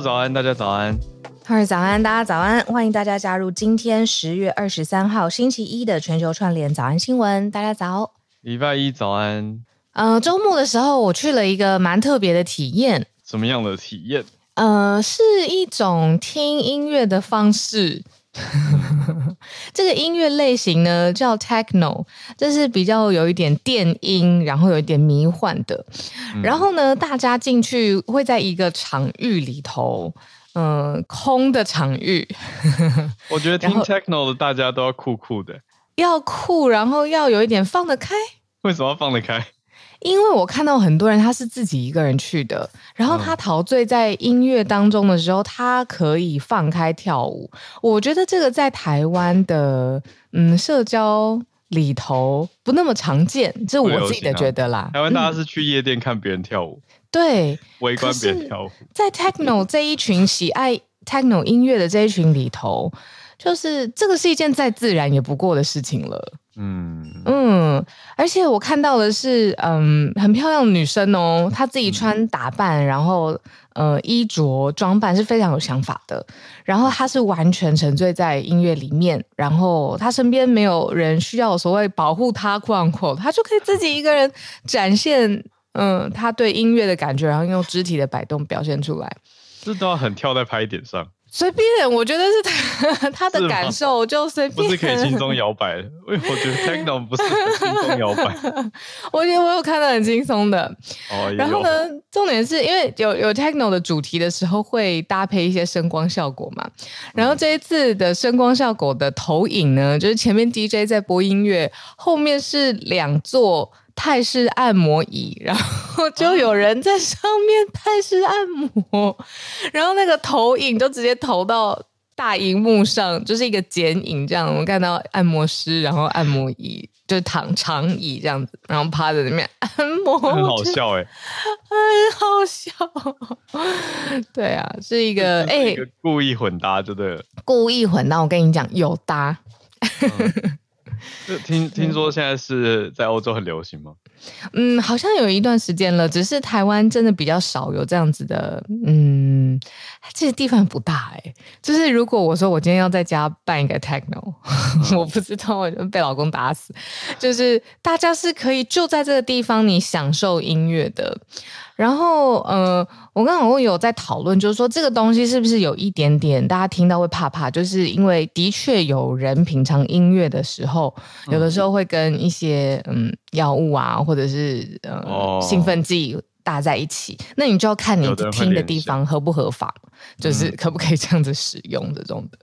早安，大家早安。Hello，早安，大家早安。欢迎大家加入今天十月二十三号星期一的全球串联早安新闻。大家早。礼拜一早安。呃，周末的时候我去了一个蛮特别的体验。什么样的体验？呃，是一种听音乐的方式。这个音乐类型呢叫 techno，这是比较有一点电音，然后有一点迷幻的。嗯、然后呢，大家进去会在一个场域里头，嗯、呃，空的场域。我觉得听 techno 的大家都要酷酷的，要酷，然后要有一点放得开。为什么要放得开？因为我看到很多人他是自己一个人去的，然后他陶醉在音乐当中的时候，他可以放开跳舞。我觉得这个在台湾的嗯社交里头不那么常见，这是我自己的觉得啦。台湾大家是去夜店看别人跳舞，嗯、对，围观别人跳舞。在 techno 这一群喜爱 techno 音乐的这一群里头，就是这个是一件再自然也不过的事情了。嗯嗯，而且我看到的是，嗯，很漂亮的女生哦，她自己穿打扮，然后呃，衣着装扮是非常有想法的。然后她是完全沉醉在音乐里面，然后她身边没有人需要所谓保护她，扩扩，她就可以自己一个人展现，嗯，她对音乐的感觉，然后用肢体的摆动表现出来。这都要很跳在拍点上。随便，我觉得是他 他的感受就随便，不是可以轻松摇摆的。因 为我觉得 techno 不是轻松摇摆。我觉得我有看到很轻松的。哦，然后呢，重点是因为有有 techno 的主题的时候会搭配一些声光效果嘛。然后这一次的声光效果的投影呢，就是前面 DJ 在播音乐，后面是两座。泰式按摩椅，然后就有人在上面泰式按摩，然后那个投影就直接投到大荧幕上，就是一个剪影这样。我们看到按摩师，然后按摩椅就躺长椅这样子，然后趴在里面按摩，很好笑哎，很好笑。对啊，是一个哎，故意混搭，对不对？故意混搭，我跟你讲，有搭。听听说现在是在欧洲很流行吗？嗯，好像有一段时间了，只是台湾真的比较少有这样子的。嗯，这些地方不大哎、欸。就是如果我说我今天要在家办一个 techno，、嗯、我不知道我就被老公打死。就是大家是可以就在这个地方你享受音乐的。然后，呃，我跟老公有在讨论，就是说这个东西是不是有一点点大家听到会怕怕，就是因为的确有人品尝音乐的时候，有的时候会跟一些嗯药物啊，或者是呃、哦、兴奋剂搭在一起，那你就要看你听的地方合不合法，就是可不可以这样子使用这种的。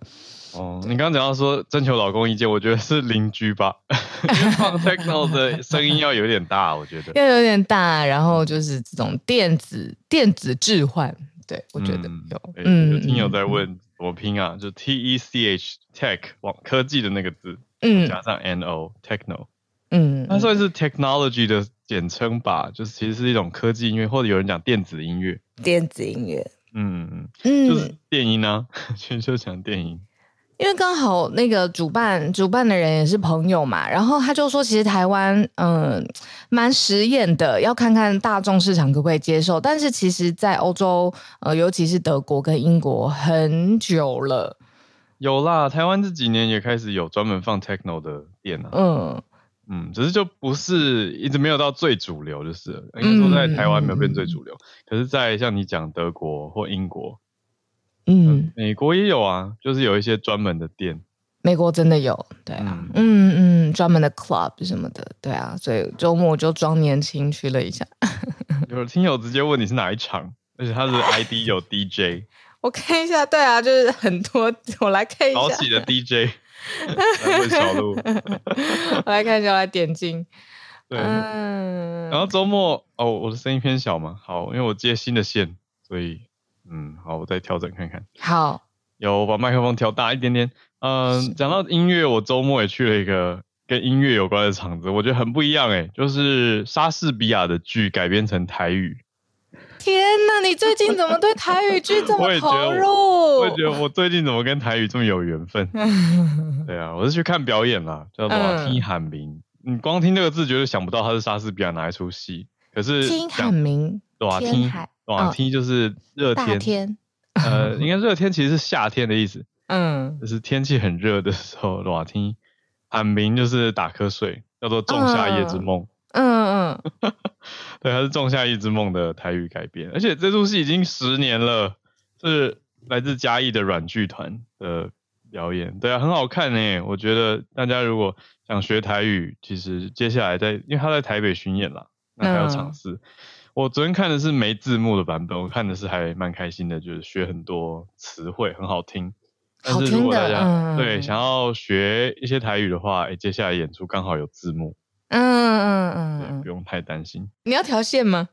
哦，你刚刚讲到说征求老公意见，我觉得是邻居吧，放 techno 的声音要有点大，我觉得。要有点大，然后就是这种电子电子置换，对我觉得有。嗯，有听友在问怎么拼啊，就 T E C H Tech 网科技的那个字，嗯，加上 N O techno，嗯，它算是 technology 的简称吧，就是其实是一种科技音乐，或者有人讲电子音乐，电子音乐，嗯嗯，就是电音啊，全球讲电音。因为刚好那个主办主办的人也是朋友嘛，然后他就说，其实台湾嗯蛮实验的，要看看大众市场可不可以接受。但是其实，在欧洲呃，尤其是德国跟英国很久了，有啦，台湾这几年也开始有专门放 techno 的店啊。嗯嗯，只是就不是一直没有到最主流，就是应该说在台湾没有变最主流。嗯、可是，在像你讲德国或英国。嗯，美国也有啊，就是有一些专门的店。美国真的有，对啊，嗯嗯，专、嗯、门的 club 什么的，对啊，所以周末我就装年轻去了一下。有听友直接问你是哪一场，而且他的 ID 有 DJ。我看一下，对啊，就是很多，我来看一下。早起的 DJ。问小路。我来看一下，我来点进。对。嗯。然后周末哦，我的声音偏小嘛，好，因为我接新的线，所以。嗯，好，我再调整看看。好，有把麦克风调大一点点。嗯，讲到音乐，我周末也去了一个跟音乐有关的场子，我觉得很不一样诶，就是莎士比亚的剧改编成台语。天哪，你最近怎么对台语剧这么投入？我也觉得我最近怎么跟台语这么有缘分？对啊，我是去看表演啦，叫做《听喊名》。你光听这个字，绝对想不到它是莎士比亚哪一出戏。可是听喊鸣，对啊，听。暖天就是热天，呃，应该热天其实是夏天的意思。嗯，就是天气很热的时候，热天喊名就是打瞌睡，叫做《仲夏夜之梦》。嗯嗯，嗯对，它是《仲夏夜之梦》的台语改编，而且这出戏已经十年了，是来自嘉义的软剧团的表演。对啊，很好看诶，我觉得大家如果想学台语，其实接下来在，因为他在台北巡演啦，那还要尝试。嗯我昨天看的是没字幕的版本，我看的是还蛮开心的，就是学很多词汇，很好听。但是如果大家对想要学一些台语的话，哎，接下来演出刚好有字幕，嗯嗯嗯，对，不用太担心。你要调线吗？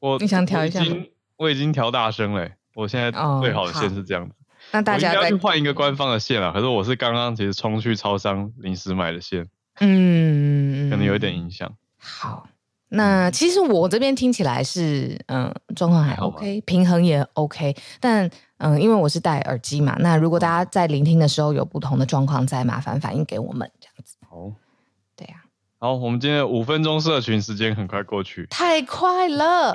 我你想调一下吗？我已经我已经调大声了，我现在最好的线是这样子。哦、那大家要去换一个官方的线了，可是我是刚刚其实冲去超商临时买的线，嗯，可能有一点影响。好。那其实我这边听起来是，嗯，状况还 OK，平衡也 OK，但嗯，因为我是戴耳机嘛，那如果大家在聆听的时候有不同的状况，再麻烦反映给我们这样子。好，对呀、啊。好，我们今天五分钟社群时间很快过去，太快了。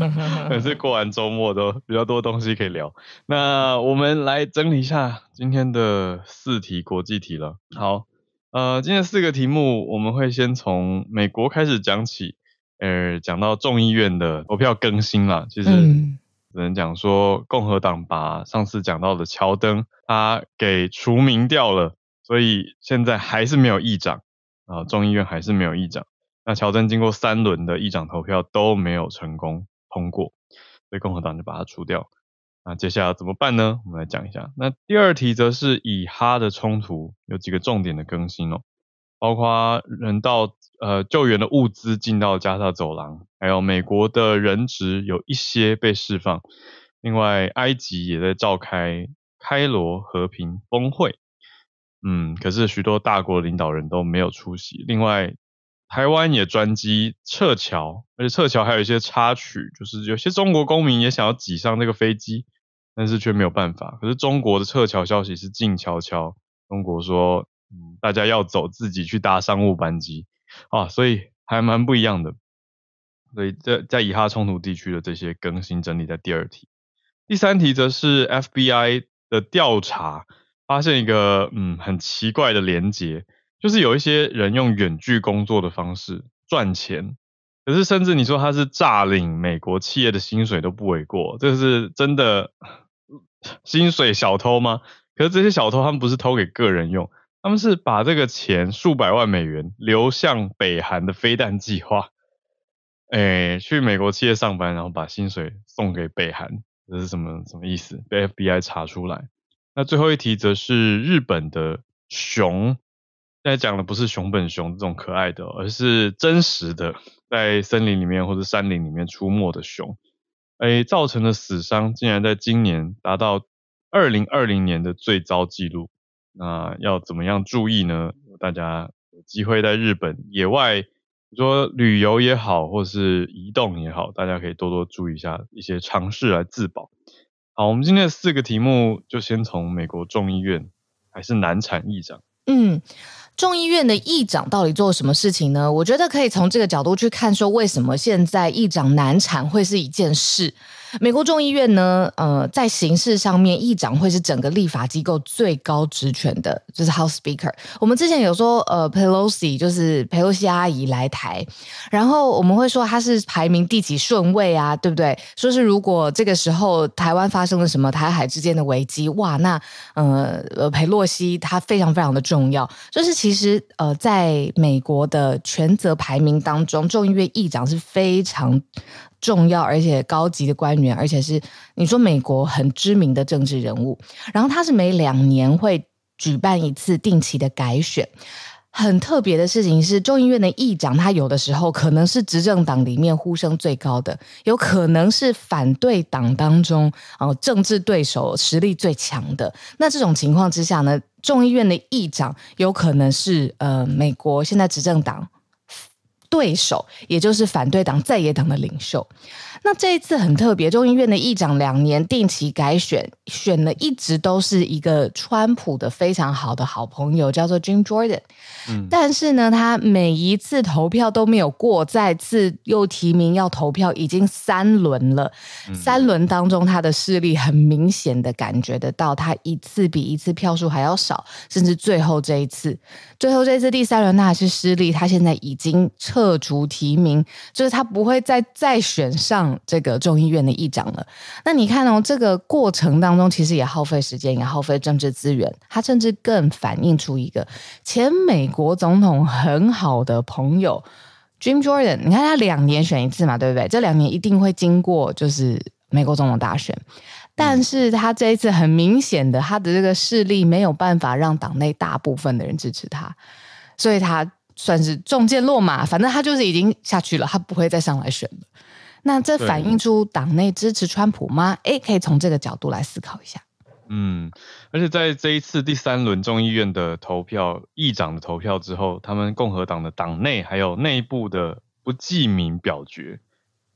可是过完周末都比较多东西可以聊。那我们来整理一下今天的四题国际题了。好，呃，今天四个题目我们会先从美国开始讲起。呃，讲到众议院的投票更新了，其实只能讲说共和党把上次讲到的乔登他给除名掉了，所以现在还是没有议长啊，众议院还是没有议长。那乔登经过三轮的议长投票都没有成功通过，所以共和党就把他除掉。那接下来怎么办呢？我们来讲一下。那第二题则是以哈的冲突有几个重点的更新哦，包括人道。呃，救援的物资进到加沙走廊，还有美国的人质有一些被释放。另外，埃及也在召开开罗和平峰会，嗯，可是许多大国领导人都没有出席。另外，台湾也专机撤侨，而且撤侨还有一些插曲，就是有些中国公民也想要挤上那个飞机，但是却没有办法。可是中国的撤侨消息是静悄悄，中国说，嗯，大家要走，自己去搭商务班机。啊，所以还蛮不一样的。所以在在以哈冲突地区的这些更新整理在第二题，第三题则是 FBI 的调查发现一个嗯很奇怪的连结，就是有一些人用远距工作的方式赚钱，可是甚至你说他是诈领美国企业的薪水都不为过，这是真的 薪水小偷吗？可是这些小偷他们不是偷给个人用。他们是把这个钱数百万美元流向北韩的飞弹计划，诶，去美国企业上班，然后把薪水送给北韩，这是什么什么意思？被 FBI 查出来。那最后一题则是日本的熊，现在讲的不是熊本熊这种可爱的，而是真实的在森林里面或者山林里面出没的熊，诶，造成的死伤竟然在今年达到二零二零年的最糟纪录。那要怎么样注意呢？大家有机会在日本野外，你说旅游也好，或是移动也好，大家可以多多注意一下一些常识来自保。好，我们今天的四个题目就先从美国众议院还是难产议长。嗯，众议院的议长到底做什么事情呢？我觉得可以从这个角度去看，说为什么现在议长难产会是一件事。美国众议院呢，呃，在形式上面，议长会是整个立法机构最高职权的，就是 House Speaker。我们之前有说，呃，Pelosi 就是裴洛西阿姨来台，然后我们会说她是排名第几顺位啊，对不对？说是如果这个时候台湾发生了什么台海之间的危机，哇，那呃，呃，裴洛西她非常非常的重要。就是其实呃，在美国的权责排名当中，众议院议长是非常。重要而且高级的官员，而且是你说美国很知名的政治人物。然后他是每两年会举办一次定期的改选。很特别的事情是，众议院的议长他有的时候可能是执政党里面呼声最高的，有可能是反对党当中哦政治对手实力最强的。那这种情况之下呢，众议院的议长有可能是呃美国现在执政党。对手，也就是反对党在野党的领袖。那这一次很特别，众议院的议长两年定期改选，选的一直都是一个川普的非常好的好朋友，叫做 Jim Jordan。嗯，但是呢，他每一次投票都没有过，再次又提名要投票，已经三轮了。嗯，三轮当中，他的势力很明显的感觉得到，他一次比一次票数还要少，甚至最后这一次，最后这一次第三轮那还是失利，他现在已经撤除提名，就是他不会再再选上。这个众议院的议长了，那你看哦，这个过程当中其实也耗费时间，也耗费政治资源。他甚至更反映出一个前美国总统很好的朋友 Jim Jordan。你看他两年选一次嘛，对不对？这两年一定会经过就是美国总统大选，但是他这一次很明显的，他的这个势力没有办法让党内大部分的人支持他，所以他算是中箭落马。反正他就是已经下去了，他不会再上来选了。那这反映出党内支持川普吗？哎，可以从这个角度来思考一下。嗯，而且在这一次第三轮众议院的投票，议长的投票之后，他们共和党的党内还有内部的不记名表决，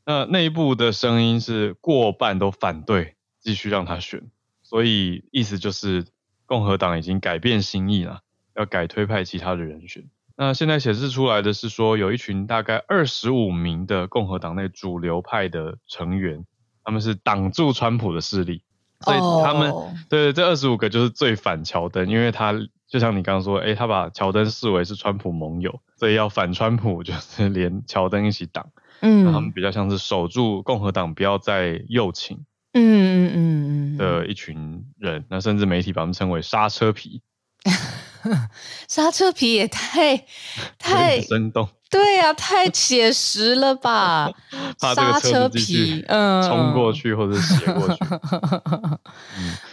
那内部的声音是过半都反对继续让他选，所以意思就是共和党已经改变心意了，要改推派其他的人选。那现在显示出来的是说，有一群大概二十五名的共和党内主流派的成员，他们是挡住川普的势力，所以他们、oh. 对这二十五个就是最反乔登，因为他就像你刚刚说，诶，他把乔登视为是川普盟友，所以要反川普 就是连乔登一起挡，嗯，他们比较像是守住共和党不要再右倾，嗯嗯嗯嗯的一群人，那甚至媒体把他们称为刹车皮。刹车皮也太 太生动，对呀、啊，太写实了吧？刹车皮，嗯，冲过去或者斜过去，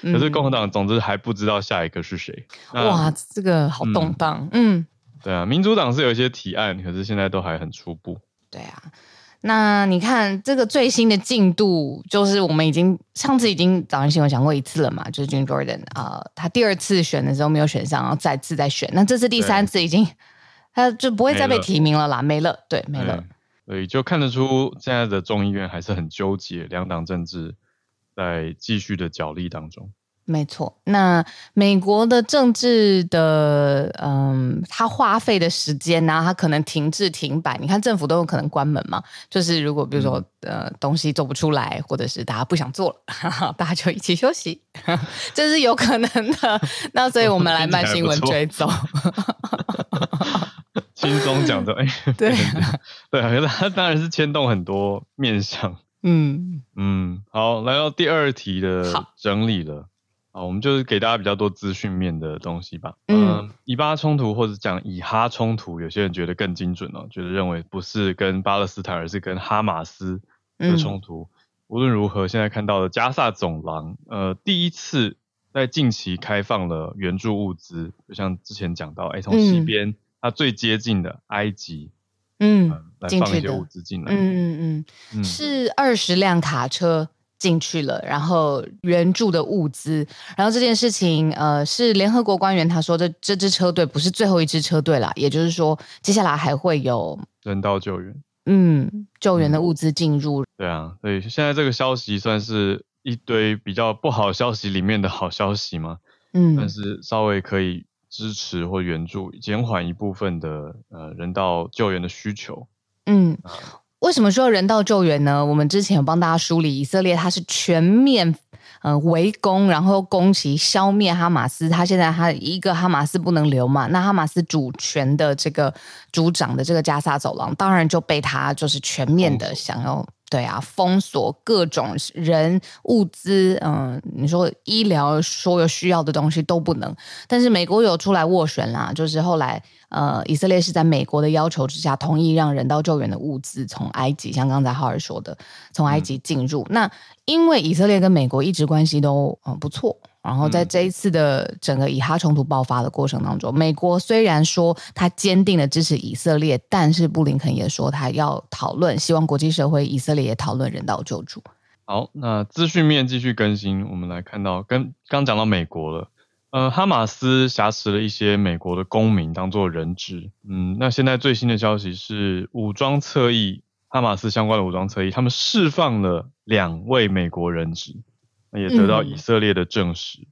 嗯，可是共和党总之还不知道下一个是谁。哇，这个好动荡，嗯，嗯对啊，民主党是有一些提案，可是现在都还很初步。对啊。那你看这个最新的进度，就是我们已经上次已经早上新闻讲过一次了嘛，就是 Jim Jordan 啊、呃，他第二次选的时候没有选上，然后再次再选，那这次第三次已经他就不会再被提名了啦，没了，没了对，没了。所以就看得出现在的众议院还是很纠结，两党政治在继续的角力当中。没错，那美国的政治的，嗯，它花费的时间呢、啊，他可能停滞停摆。你看政府都有可能关门嘛，就是如果比如说，嗯、呃，东西做不出来，或者是大家不想做了，哈哈，大家就一起休息，这是有可能的。那所以我们来慢新闻追踪，轻松 讲的，哎，对对，他当然是牵动很多面向，嗯嗯，好，来到第二题的整理了。啊，我们就是给大家比较多资讯面的东西吧。嗯，呃、以巴冲突或者讲以哈冲突，有些人觉得更精准哦，觉得认为不是跟巴勒斯坦，而是跟哈马斯的冲突。嗯、无论如何，现在看到的加萨走廊，呃，第一次在近期开放了援助物资，就像之前讲到，哎，从西边、嗯、它最接近的埃及，嗯、呃，来放一些物资进来。嗯嗯嗯，嗯是二十辆卡车。进去了，然后援助的物资，然后这件事情，呃，是联合国官员他说这，这支车队不是最后一支车队了，也就是说，接下来还会有人道救援，嗯，救援的物资进入。嗯。对啊，所以现在这个消息算是一堆比较不好消息里面的好消息嘛？嗯，但是稍微可以支持或援助，减缓一部分的呃人道救援的需求。嗯。呃为什么说人道救援呢？我们之前有帮大家梳理，以色列它是全面嗯、呃、围攻，然后攻击消灭哈马斯。他现在他一个哈马斯不能留嘛，那哈马斯主权的这个主掌的这个加沙走廊，当然就被他就是全面的想要。对啊，封锁各种人物资，嗯，你说医疗所有需要的东西都不能。但是美国有出来斡旋啦，就是后来呃，以色列是在美国的要求之下，同意让人道救援的物资从埃及，像刚才浩尔说的，从埃及进入。嗯、那因为以色列跟美国一直关系都嗯不错。然后在这一次的整个以哈冲突爆发的过程当中，美国虽然说他坚定的支持以色列，但是布林肯也说他要讨论，希望国际社会以色列也讨论人道救助。好，那资讯面继续更新，我们来看到跟刚讲到美国了，呃，哈马斯挟持了一些美国的公民当做人质。嗯，那现在最新的消息是，武装侧翼，哈马斯相关的武装侧翼，他们释放了两位美国人质，那也得到以色列的证实。嗯、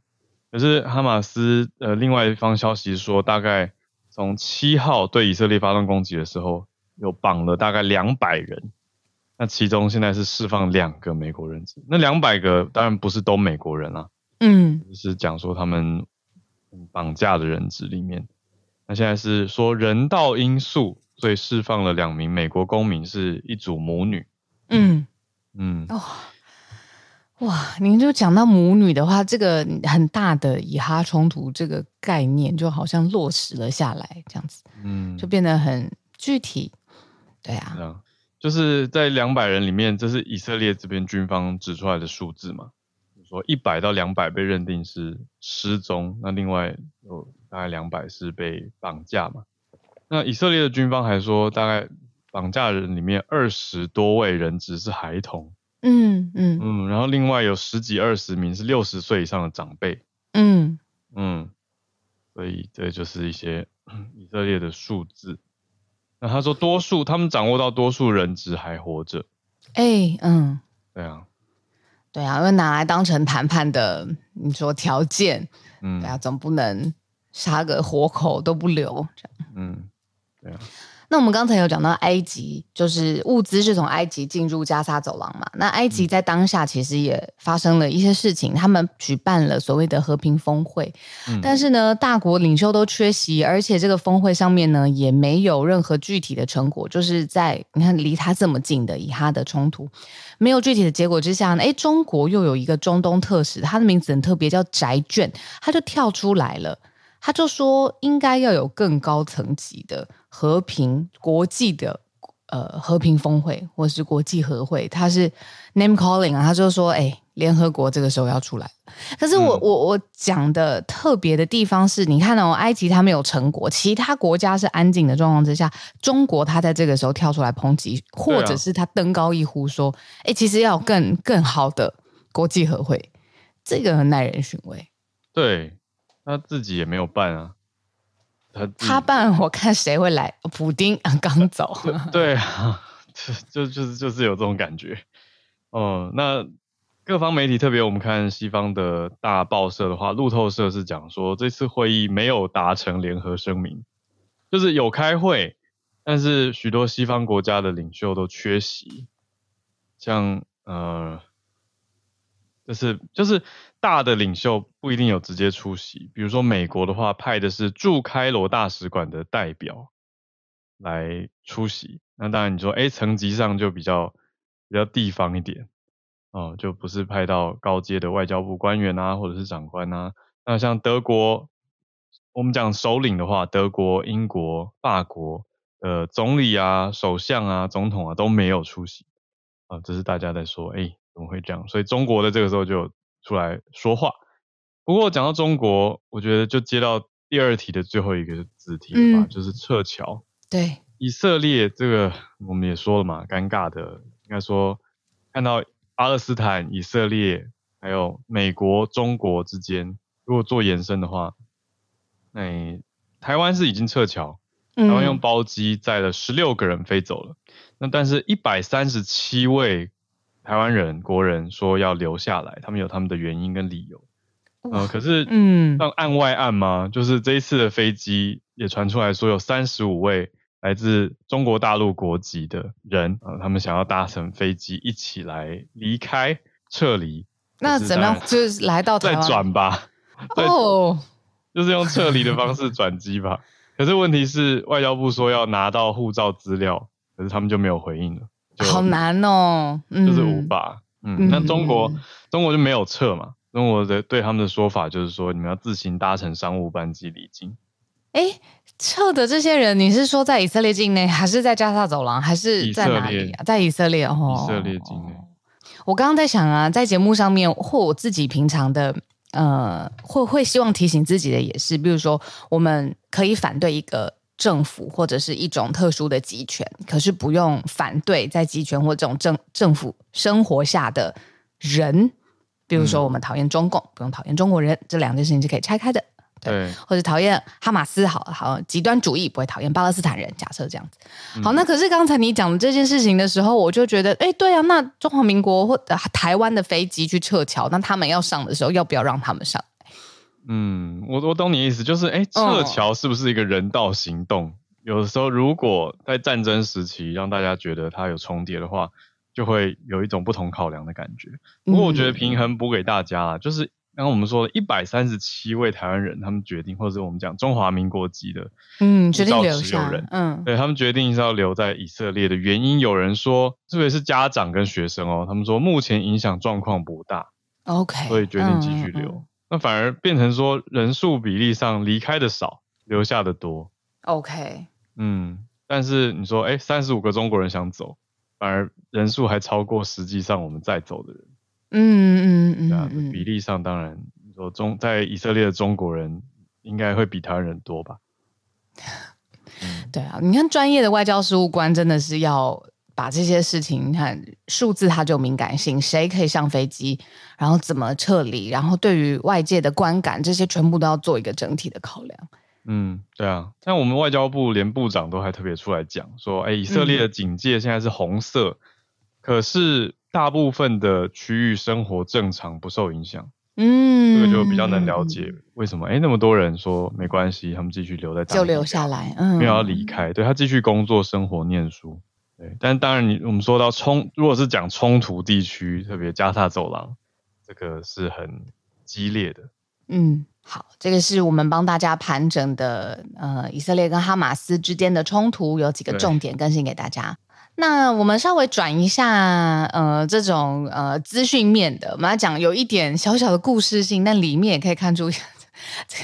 可是哈马斯呃，另外一方消息说，大概从七号对以色列发动攻击的时候，有绑了大概两百人。那其中现在是释放两个美国人质，那两百个当然不是都美国人啊，嗯，就是讲说他们绑架的人质里面，那现在是说人道因素，所以释放了两名美国公民，是一组母女，嗯。嗯，哦，哇，您就讲到母女的话，这个很大的以哈冲突这个概念就好像落实了下来，这样子，嗯，就变得很具体，对啊。就是在两百人里面，这是以色列这边军方指出来的数字嘛？说一百到两百被认定是失踪，那另外有大概两百是被绑架嘛？那以色列的军方还说，大概绑架人里面二十多位人质是孩童，嗯嗯嗯，然后另外有十几二十名是六十岁以上的长辈，嗯嗯，所以这就是一些 以色列的数字。那他说，多数他们掌握到多数人质还活着。哎、欸，嗯，对啊，对啊，因为拿来当成谈判的，你说条件，嗯，对啊，总不能杀个活口都不留，这样，嗯，对啊。那我们刚才有讲到埃及，就是物资是从埃及进入加沙走廊嘛？那埃及在当下其实也发生了一些事情，他们举办了所谓的和平峰会，嗯、但是呢，大国领袖都缺席，而且这个峰会上面呢也没有任何具体的成果，就是在你看离他这么近的以哈的冲突，没有具体的结果之下呢，诶，中国又有一个中东特使，他的名字很特别，叫翟隽，他就跳出来了。他就说，应该要有更高层级的和平国际的呃和平峰会，或是国际和会。他是 name calling 啊，他就说，哎，联合国这个时候要出来。可是我、嗯、我我讲的特别的地方是，你看哦，埃及他没有成果，其他国家是安静的状况之下，中国他在这个时候跳出来抨击，或者是他登高一呼说，哎，其实要有更更好的国际和会，这个很耐人寻味。对。他自己也没有办啊，他他办，我看谁会来？普丁刚走，对啊，就就就是就是有这种感觉。哦、嗯，那各方媒体，特别我们看西方的大报社的话，路透社是讲说这次会议没有达成联合声明，就是有开会，但是许多西方国家的领袖都缺席，像呃。就是就是大的领袖不一定有直接出席，比如说美国的话派的是驻开罗大使馆的代表来出席，那当然你说哎层级上就比较比较地方一点哦，就不是派到高阶的外交部官员啊或者是长官啊，那像德国，我们讲首领的话，德国、英国、法国的总理啊、首相啊、总统啊都没有出席啊，这是大家在说哎。怎么会这样？所以中国的这个时候就出来说话。不过讲到中国，我觉得就接到第二题的最后一个子题了吧，嗯、就是撤侨。对，以色列这个我们也说了嘛，尴尬的应该说看到巴勒斯坦、以色列还有美国、中国之间，如果做延伸的话，那台湾是已经撤侨，台湾用包机载了十六个人飞走了。嗯、那但是一百三十七位。台湾人、国人说要留下来，他们有他们的原因跟理由。呃，可是，嗯，像案外案吗？就是这一次的飞机也传出来说，有三十五位来自中国大陆国籍的人，呃，他们想要搭乘飞机一起来离开、撤离。那怎么样？就是来到台湾再转吧。哦，就是用撤离的方式转机吧。可是问题是，外交部说要拿到护照资料，可是他们就没有回应了。好难哦，就是无法。嗯，那、嗯、中国，中国就没有撤嘛？中国的对他们的说法就是说，你们要自行搭乘商务班机离境。哎，撤的这些人，你是说在以色列境内，还是在加沙走廊，还是在哪里啊？在以色列哦，以色列境内。我刚刚在想啊，在节目上面或我自己平常的，呃，会会希望提醒自己的也是，比如说，我们可以反对一个。政府或者是一种特殊的集权，可是不用反对在集权或这种政政府生活下的人，比如说我们讨厌中共，嗯、不用讨厌中国人，这两件事情是可以拆开的。对，或者讨厌哈马斯，好好极端主义不会讨厌巴勒斯坦人，假设这样子。好，那可是刚才你讲的这件事情的时候，我就觉得，哎，对啊，那中华民国或台湾的飞机去撤侨，那他们要上的时候，要不要让他们上？嗯，我我懂你意思，就是哎，撤侨是不是一个人道行动？哦、有的时候，如果在战争时期让大家觉得它有重叠的话，就会有一种不同考量的感觉。不过我觉得平衡补给大家啊，就是。刚刚我们说的一百三十七位台湾人，他们决定，或者我们讲中华民国籍的，嗯，决定留下，嗯，对他们决定是要留在以色列的原因，有人说，特别是家长跟学生哦，他们说目前影响状况不大，OK，所以决定继续留。嗯嗯、那反而变成说人数比例上离开的少，留下的多，OK，嗯，但是你说，哎，三十五个中国人想走，反而人数还超过实际上我们在走的人。嗯嗯嗯，啊，比例上当然，你说中在以色列的中国人应该会比台湾人多吧？对啊，你看专业的外交事务官真的是要把这些事情，你看数字它就敏感性，谁可以上飞机，然后怎么撤离，然后对于外界的观感，这些全部都要做一个整体的考量。嗯，对啊，像我们外交部连部长都还特别出来讲说，哎，以色列的警戒现在是红色，嗯、可是。大部分的区域生活正常，不受影响。嗯，这个就比较能了解为什么。哎，那么多人说没关系，他们继续留在就留下来，嗯，没有要离开。对，他继续工作、生活、念书。对，但当然，你我们说到冲，如果是讲冲突地区，特别加沙走廊，这个是很激烈的。嗯，好，这个是我们帮大家盘整的，呃，以色列跟哈马斯之间的冲突有几个重点更新给大家。那我们稍微转一下，呃，这种呃资讯面的，我们来讲有一点小小的故事性，但里面也可以看出这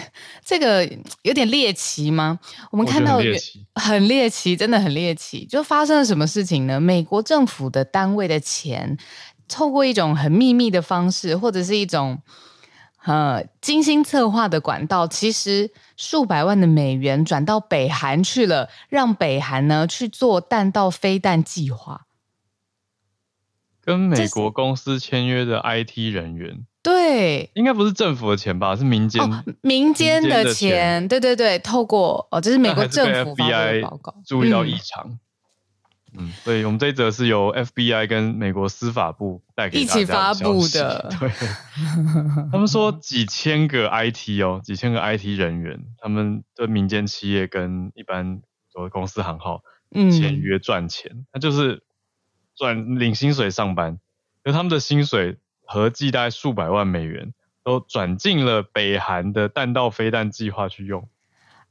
这个有点猎奇吗？我们看到很猎奇，真的很猎奇。就发生了什么事情呢？美国政府的单位的钱，透过一种很秘密的方式，或者是一种。呃，精心策划的管道，其实数百万的美元转到北韩去了，让北韩呢去做弹道飞弹计划。跟美国公司签约的 IT 人员，对，应该不是政府的钱吧？是民间、哦、民间的钱，对对对，透过哦，这是美国政府发的报告，注意到异常。嗯所以，我们这一则是由 FBI 跟美国司法部带给大家一起发布的。对，他们说几千个 IT 哦，几千个 IT 人员，他们的民间企业跟一般所谓公司行号签约赚钱，那、嗯、就是赚领薪水上班，而他们的薪水合计大概数百万美元，都转进了北韩的弹道飞弹计划去用。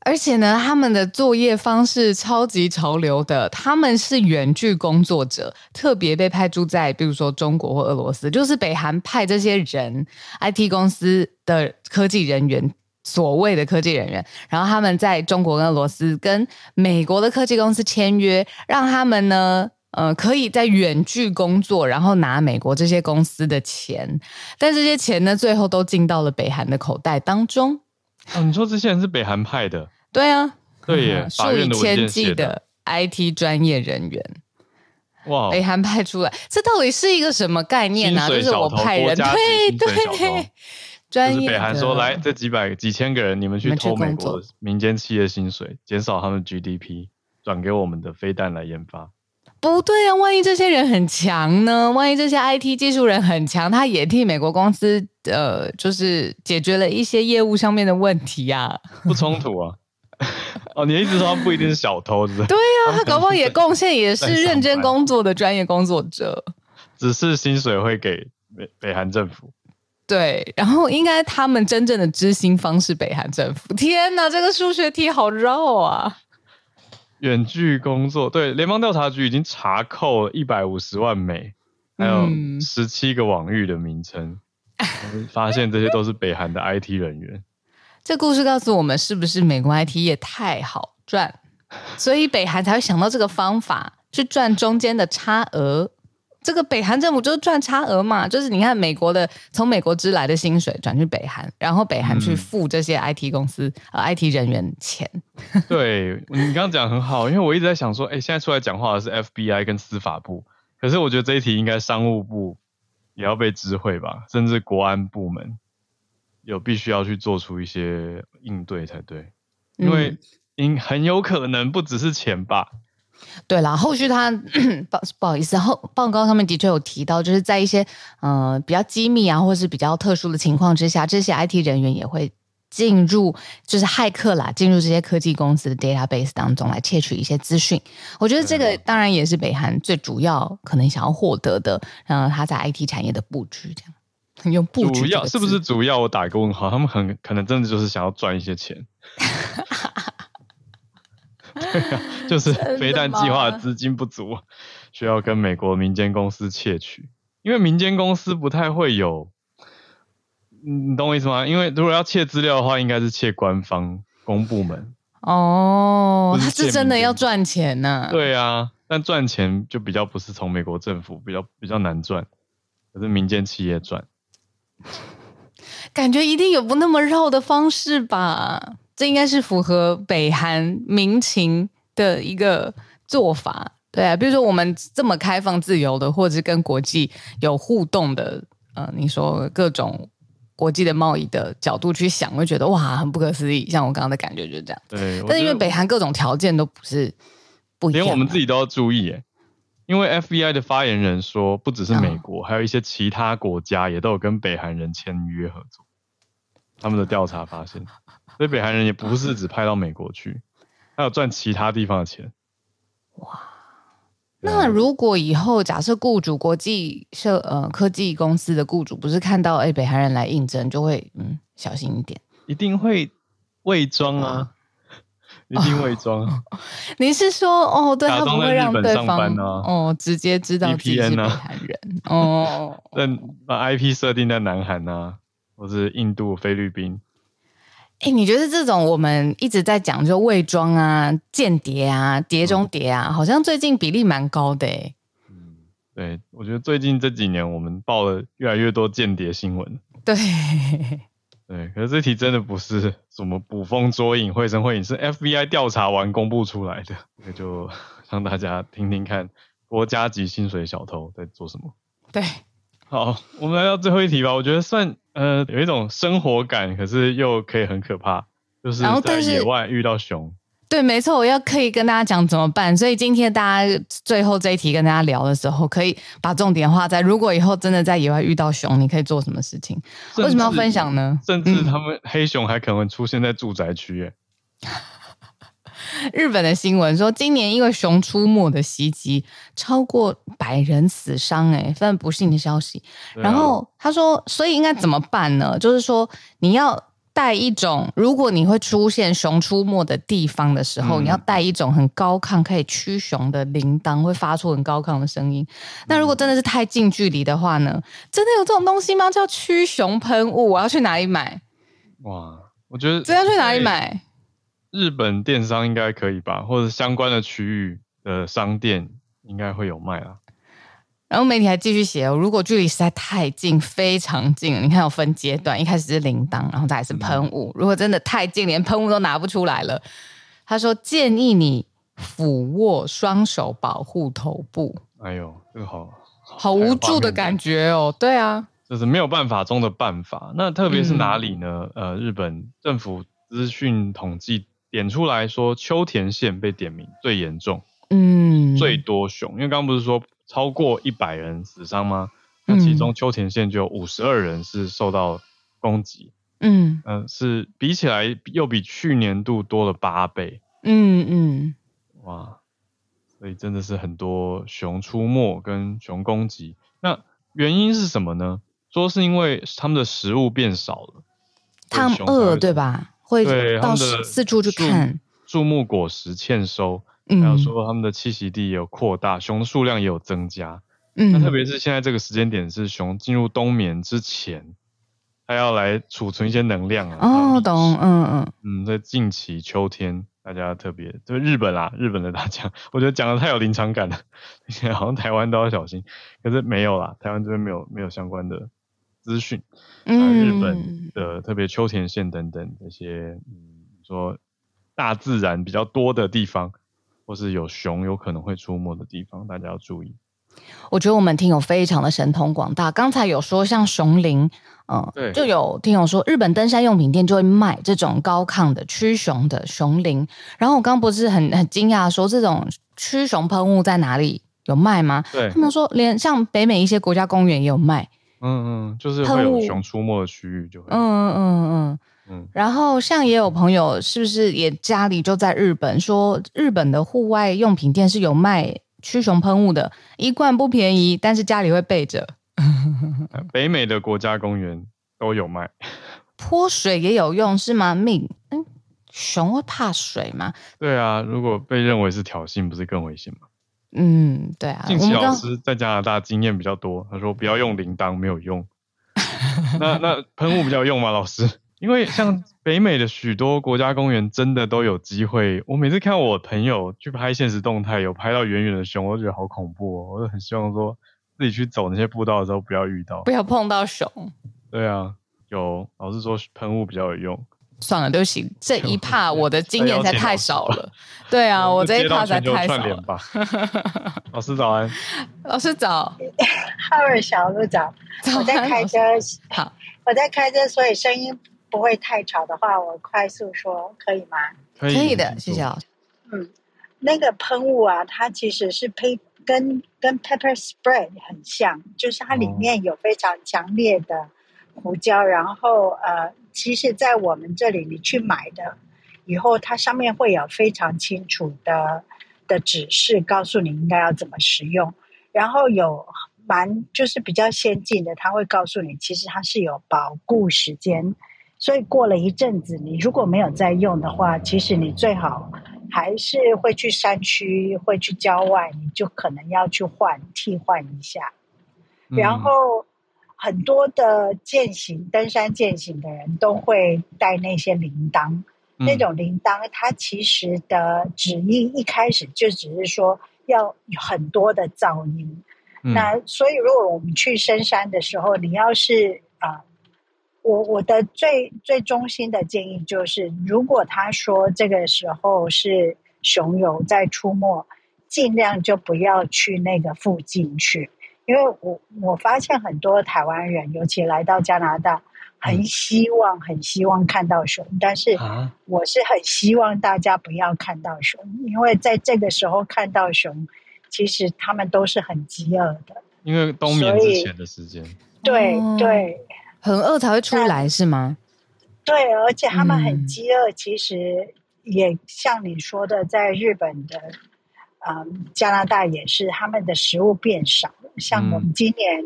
而且呢，他们的作业方式超级潮流的，他们是远距工作者，特别被派驻在，比如说中国或俄罗斯，就是北韩派这些人，IT 公司的科技人员，所谓的科技人员，然后他们在中国跟俄罗斯跟美国的科技公司签约，让他们呢，呃，可以在远距工作，然后拿美国这些公司的钱，但这些钱呢，最后都进到了北韩的口袋当中。哦，你说这些人是北韩派的？对啊，对耶，数以千计的 IT 专业人员，哇，北韩派出来，这到底是一个什么概念呢、啊？就是我派人，对对，专业。北韩说来，这几百几千个人，你们去偷美国民间企业薪水，减少他们 GDP，转给我们的飞弹来研发。不对啊，万一这些人很强呢？万一这些 IT 技术人很强，他也替美国公司呃，就是解决了一些业务上面的问题呀、啊？不冲突啊。哦，你一直说他不一定是小偷，是不是？对呀、啊，他搞不好也贡献，也是认真工作的专业工作者。只是薪水会给北北韩政府。对，然后应该他们真正的知心方是北韩政府。天哪，这个数学题好绕啊！远距工作，对，联邦调查局已经查扣了一百五十万美，还有十七个网域的名称，嗯、发现这些都是北韩的 IT 人员。这故事告诉我们，是不是美国 IT 业太好赚，所以北韩才会想到这个方法去赚中间的差额。这个北韩政府就是赚差额嘛，就是你看美国的从美国支来的薪水转去北韩，然后北韩去付这些 IT 公司、嗯、呃 IT 人员钱。对，你刚刚讲很好，因为我一直在想说，哎，现在出来讲话的是 FBI 跟司法部，可是我觉得这一题应该商务部也要被知会吧，甚至国安部门。有必须要去做出一些应对才对，因为因很有可能不只是钱吧。对啦，后续他 不不好意思，后报告上面的确有提到，就是在一些呃比较机密啊，或是比较特殊的情况之下，这些 IT 人员也会进入，就是骇客啦，进入这些科技公司的 database 当中来窃取一些资讯。我觉得这个当然也是北韩最主要可能想要获得的，呃，他在 IT 产业的布局这样，用布局主要是不是主要？我打一个问号，他们很可能真的就是想要赚一些钱。对啊，就是 飞弹计划的资金不足，需要跟美国民间公司窃取，因为民间公司不太会有，你懂我意思吗？因为如果要窃资料的话，应该是窃官方公部门。哦，是他是真的要赚钱呢、啊？对啊，但赚钱就比较不是从美国政府，比较比较难赚，可是民间企业赚，感觉一定有不那么绕的方式吧。这应该是符合北韩民情的一个做法，对啊，比如说我们这么开放自由的，或者是跟国际有互动的，呃，你说各种国际的贸易的角度去想，会觉得哇，很不可思议。像我刚刚的感觉就是这样。对，但因为北韩各种条件都不是不一样，连我们自己都要注意耶。因为 FBI 的发言人说，不只是美国，哦，还有一些其他国家也都有跟北韩人签约合作。他们的调查发现。所以北韩人也不是只派到美国去，还有赚其他地方的钱。哇，那如果以后假设雇主国际社呃科技公司的雇主不是看到哎北韩人来应征，就会嗯小心一点，一定会伪装啊，一定伪装。哦、你是说哦，对他不会让对方啊，哦直接知道自己是北韩人哦，那把 IP 设定在南韩啊，或是印度、菲律宾。哎，你觉得这种我们一直在讲就伪装啊、间谍啊、谍中谍啊，好像最近比例蛮高的哎。嗯，对，我觉得最近这几年我们报了越来越多间谍新闻。对，对，可是这题真的不是什么捕风捉影、绘声绘影，是 FBI 调查完公布出来的。那就 让大家听听看，国家级薪水小偷在做什么。对。好，我们来到最后一题吧。我觉得算呃有一种生活感，可是又可以很可怕，就是在野外遇到熊。对，没错，我要可以跟大家讲怎么办。所以今天大家最后这一题跟大家聊的时候，可以把重点画在：如果以后真的在野外遇到熊，你可以做什么事情？为什么要分享呢？甚至他们黑熊还可能会出现在住宅区耶。嗯 日本的新闻说，今年因为熊出没的袭击，超过百人死伤，哎，非常不幸的消息。啊、然后他说，所以应该怎么办呢？就是说，你要带一种，如果你会出现熊出没的地方的时候，嗯、你要带一种很高亢可以驱熊的铃铛，会发出很高亢的声音。那如果真的是太近距离的话呢？真的有这种东西吗？叫驱熊喷雾？我要去哪里买？哇，我觉得这要去哪里买？日本电商应该可以吧，或者相关的区域的商店应该会有卖啊。然后媒体还继续写哦，如果距离实在太近，非常近，你看有分阶段，一开始是铃铛，然后再是喷雾。如果真的太近，连喷雾都拿不出来了，他说建议你俯卧，双手保护头部。哎呦，这个好好无助的感觉哦。对啊，就是没有办法中的办法。那特别是哪里呢？嗯、呃，日本政府资讯统计。点出来说，秋田县被点名最严重，嗯，最多熊，因为刚刚不是说超过一百人死伤吗？那其中秋田县就有五十二人是受到攻击，嗯，嗯、呃，是比起来又比去年度多了八倍，嗯嗯，哇，所以真的是很多熊出没跟熊攻击，那原因是什么呢？说是因为他们的食物变少了，他们饿对吧？会到四处去看，树木果实欠收，还有说他们的栖息地也有扩大，熊的数量也有增加。嗯，那特别是现在这个时间点是熊进入冬眠之前，它要来储存一些能量啊。哦，懂，嗯嗯嗯，在近期秋天，大家特别就日本啦，日本的大家，我觉得讲的太有临场感了，好像台湾都要小心，可是没有啦，台湾这边没有没有相关的。资讯，啊，日本的特别秋田县等等这些，嗯，说大自然比较多的地方，或是有熊有可能会出没的地方，大家要注意。我觉得我们听友非常的神通广大。刚才有说像熊林，嗯，对，就有听友说日本登山用品店就会卖这种高亢的驱熊的熊林。然后我刚刚不是很很惊讶说这种驱熊喷雾在哪里有卖吗？对，他们说连像北美一些国家公园也有卖。嗯嗯，就是会有熊出没的区域就会。嗯嗯嗯嗯嗯。然后像也有朋友是不是也家里就在日本，说日本的户外用品店是有卖。驱熊喷雾的一罐不便宜，但是家里会备着。北美的国家公园都有卖。泼水也有用是吗？命，嗯，熊会怕水吗？对啊，如果被认为是挑衅，不是更危险吗？嗯，对啊。静琪老师在加拿大经验比较多，他说不要用铃铛，没有用。那那喷雾比较有用吗？老师？因为像北美的许多国家公园，真的都有机会。我每次看我朋友去拍现实动态，有拍到远远的熊，我就觉得好恐怖哦。我就很希望说自己去走那些步道的时候，不要遇到，不要碰到熊。对啊，有老师说喷雾比较有用。算了，对不起，这 一趴我的经验才太少了。对啊，我这一趴才太少了。老师早安，老师早，哈尔小路早。我在开车，好，我在开车，所以声音。不会太吵的话，我快速说可以吗？可以，可以的，谢谢老师。嗯，那个喷雾啊，它其实是配跟跟 pepper spray 很像，就是它里面有非常强烈的胡椒，哦、然后呃，其实，在我们这里你去买的以后，它上面会有非常清楚的的指示，告诉你应该要怎么使用，然后有蛮就是比较先进的，它会告诉你，其实它是有保固时间。所以过了一阵子，你如果没有再用的话，其实你最好还是会去山区、会去郊外，你就可能要去换替换一下。然后很多的践行、登山践行的人都会带那些铃铛，那种铃铛它其实的旨意一开始就只是说要很多的噪音。那所以如果我们去深山的时候，你要是啊。呃我我的最最中心的建议就是，如果他说这个时候是熊友在出没，尽量就不要去那个附近去，因为我我发现很多台湾人，尤其来到加拿大，很希望很希望看到熊，但是我是很希望大家不要看到熊，因为在这个时候看到熊，其实他们都是很饥饿的，因为冬眠之前的时间，对对。很饿才会出来是吗？对，而且他们很饥饿。其实也像你说的，在日本的，嗯，加拿大也是，他们的食物变少。像我们今年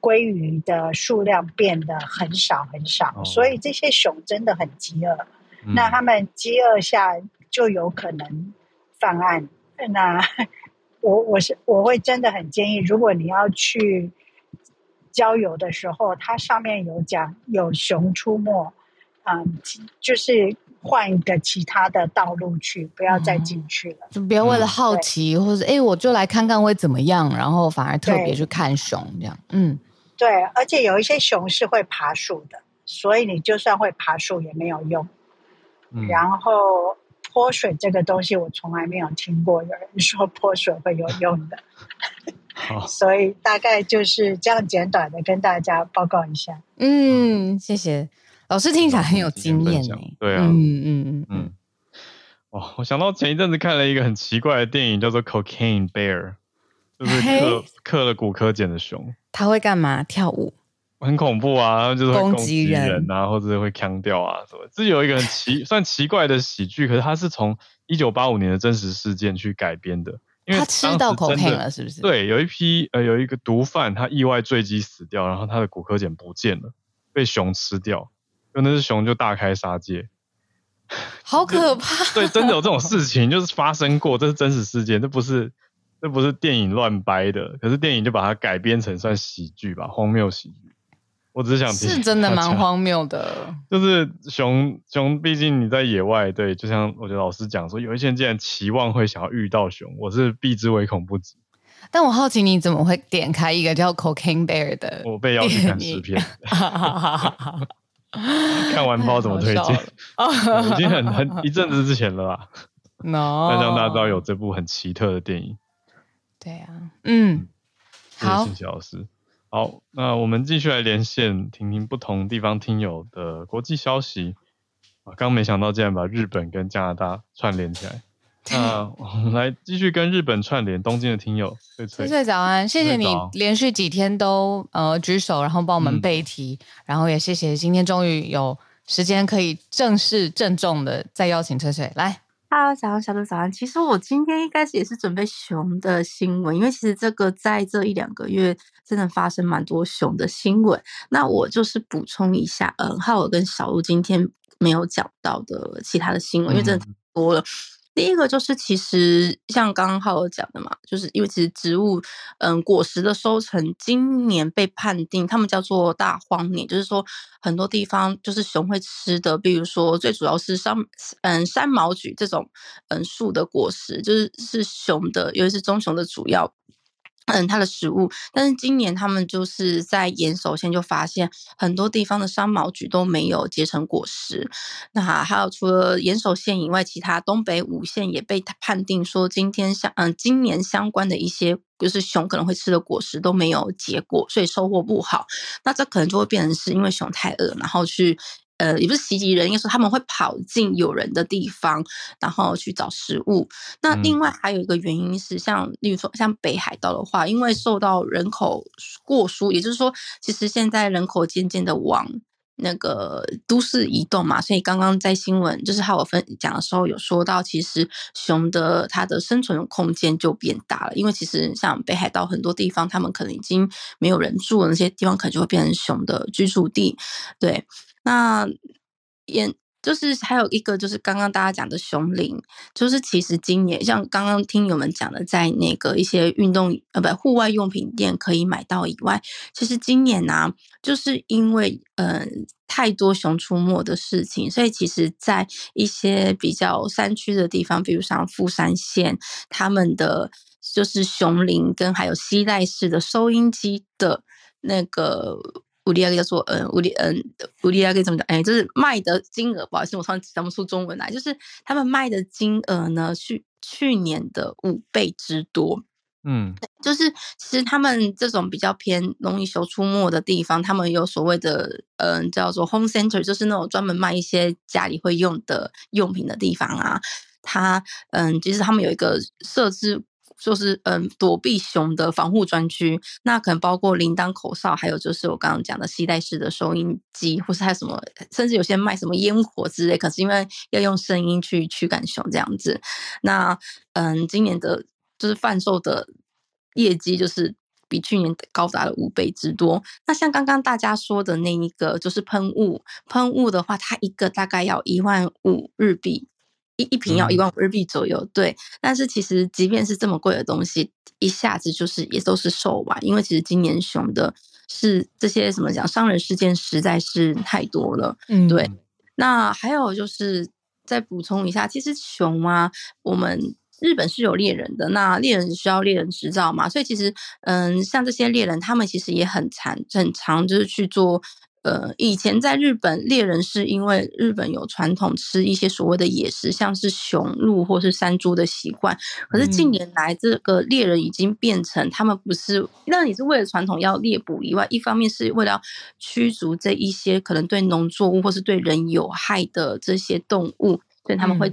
鲑鱼的数量变得很少很少，嗯、所以这些熊真的很饥饿。嗯、那他们饥饿下就有可能犯案。那我我是我会真的很建议，如果你要去。郊游的时候，它上面有讲有熊出没，嗯，就是换一个其他的道路去，不要再进去了。嗯、就不要为了好奇，嗯、或者哎，我就来看看会怎么样，然后反而特别去看熊这样。嗯，对，而且有一些熊是会爬树的，所以你就算会爬树也没有用。嗯、然后泼水这个东西，我从来没有听过有人说泼水会有用的。好所以大概就是这样简短的跟大家报告一下。嗯，谢谢老师，听起来很有经验呢。对啊，嗯嗯嗯嗯。哦，我想到前一阵子看了一个很奇怪的电影，叫做《Cocaine Bear》，就是刻刻了骨科碱的熊。他会干嘛？跳舞？很恐怖啊！就是攻击人啊，或者是会腔掉啊什么。这有一个很奇 算奇怪的喜剧，可是它是从一九八五年的真实事件去改编的。因为他吃到 cocaine 了，是不是？对，有一批呃，有一个毒贩，他意外坠机死掉，然后他的骨科碱不见了，被熊吃掉，就那只熊就大开杀戒，好可怕！对，真的有这种事情，就是发生过，这是真实事件，这不是这不是电影乱掰的，可是电影就把它改编成算喜剧吧，荒谬喜剧。我只是想提，是真的蛮荒谬的。就是熊熊，毕竟你在野外，对，就像我觉得老师讲说，有一些人竟然期望会想要遇到熊，我是避之唯恐不及。但我好奇你怎么会点开一个叫 Cocaine Bear 的？我被邀请看视片，看完不知道怎么推荐，已经很很一阵子之前了吧？No，让大家知道有这部很奇特的电影。对啊，嗯。谢谢信奇老师。好，那我们继续来连线，听听不同地方听友的国际消息。啊，刚没想到竟然把日本跟加拿大串联起来。那我们来继续跟日本串联，东京的听友翠翠，翠翠早安，谢谢你连续几天都呃举手，然后帮我们背题，嗯、然后也谢谢今天终于有时间可以正式郑重的再邀请翠翠来。Hello，小安，小鹿早安。其实我今天一开始也是准备熊的新闻，因为其实这个在这一两个月真的发生蛮多熊的新闻。那我就是补充一下，嗯，浩尔跟小鹿今天没有讲到的其他的新闻，嗯、因为真的太多了。第一个就是，其实像刚刚浩尔讲的嘛，就是因为其实植物，嗯，果实的收成今年被判定，他们叫做大荒年，就是说很多地方就是熊会吃的，比如说最主要是山，嗯，山毛榉这种，嗯，树的果实，就是是熊的，尤其是棕熊的主要。嗯，它的食物，但是今年他们就是在岩手县就发现很多地方的山毛榉都没有结成果实。那还有除了岩手县以外，其他东北五县也被判定说，今天相嗯今年相关的一些就是熊可能会吃的果实都没有结果，所以收获不好。那这可能就会变成是因为熊太饿，然后去。呃，也不是袭击人，应该说他们会跑进有人的地方，然后去找食物。那另外还有一个原因是像，例如说像北海道的话，因为受到人口过疏，也就是说，其实现在人口渐渐的往那个都市移动嘛，所以刚刚在新闻就是还有分讲的时候有说到，其实熊的它的生存空间就变大了，因为其实像北海道很多地方，他们可能已经没有人住了，那些地方可能就会变成熊的居住地，对。那也就是还有一个，就是刚刚大家讲的熊铃，就是其实今年像刚刚听友们讲的，在那个一些运动呃不户外用品店可以买到以外，其实今年呢、啊，就是因为嗯、太多熊出没的事情，所以其实在一些比较山区的地方，比如像富山县，他们的就是熊铃跟还有携带式的收音机的那个。乌利亚克叫做嗯，乌利嗯，乌利亚克怎么讲？哎，就是卖的金额，不好意思，我突然讲不出中文来。就是他们卖的金额呢，去去年的五倍之多。嗯，就是其实他们这种比较偏容易熊出没的地方，他们有所谓的嗯，叫做 home center，就是那种专门卖一些家里会用的用品的地方啊。他嗯，其实他们有一个设置。就是嗯，躲避熊的防护专区，那可能包括铃铛、口哨，还有就是我刚刚讲的携带式的收音机，或是还有什么，甚至有些卖什么烟火之类。可是因为要用声音去驱赶熊这样子，那嗯，今年的就是贩售的业绩就是比去年高达了五倍之多。那像刚刚大家说的那一个，就是喷雾，喷雾的话，它一个大概要一万五日币。一一瓶要一万五日币左右，嗯，对。但是其实即便是这么贵的东西，一下子就是也都是售完，因为其实今年熊的是这些什么讲伤人事件实在是太多了，嗯，对。那还有就是再补充一下，其实熊啊，我们日本是有猎人的，那猎人需要猎人执照嘛，所以其实嗯，像这些猎人，他们其实也很常很常就是去做。呃，以前在日本猎人是因为日本有传统吃一些所谓的野食，像是熊、鹿或是山猪的习惯。可是近年来，这个猎人已经变成他们不是，那你是为了传统要猎捕以外，一方面是为了驱逐这一些可能对农作物或是对人有害的这些动物，所以他们会。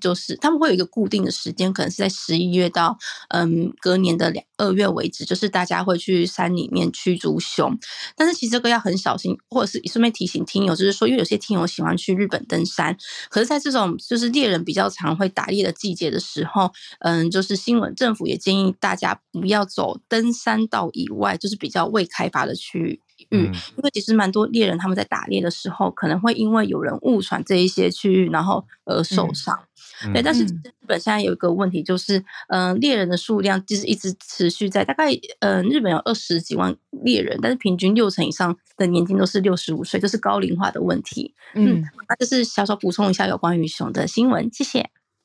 就是他们会有一个固定的时间，可能是在十一月到嗯隔年的两二月为止，就是大家会去山里面驱逐熊。但是其实这个要很小心，或者是顺便提醒听友，就是说，因为有些听友喜欢去日本登山，可是在这种就是猎人比较常会打猎的季节的时候，嗯，就是新闻政府也建议大家不要走登山道以外，就是比较未开发的区域。嗯，因为其实蛮多猎人他们在打猎的时候，可能会因为有人误闯这一些区域，然后而受伤。嗯、对，但是日本现在有一个问题，就是嗯、呃，猎人的数量就是一直持续在大概嗯、呃，日本有二十几万猎人，但是平均六成以上的年龄都是六十五岁，这、是高龄化的问题。嗯，那就是小小补充一下有关于熊的新闻，谢谢。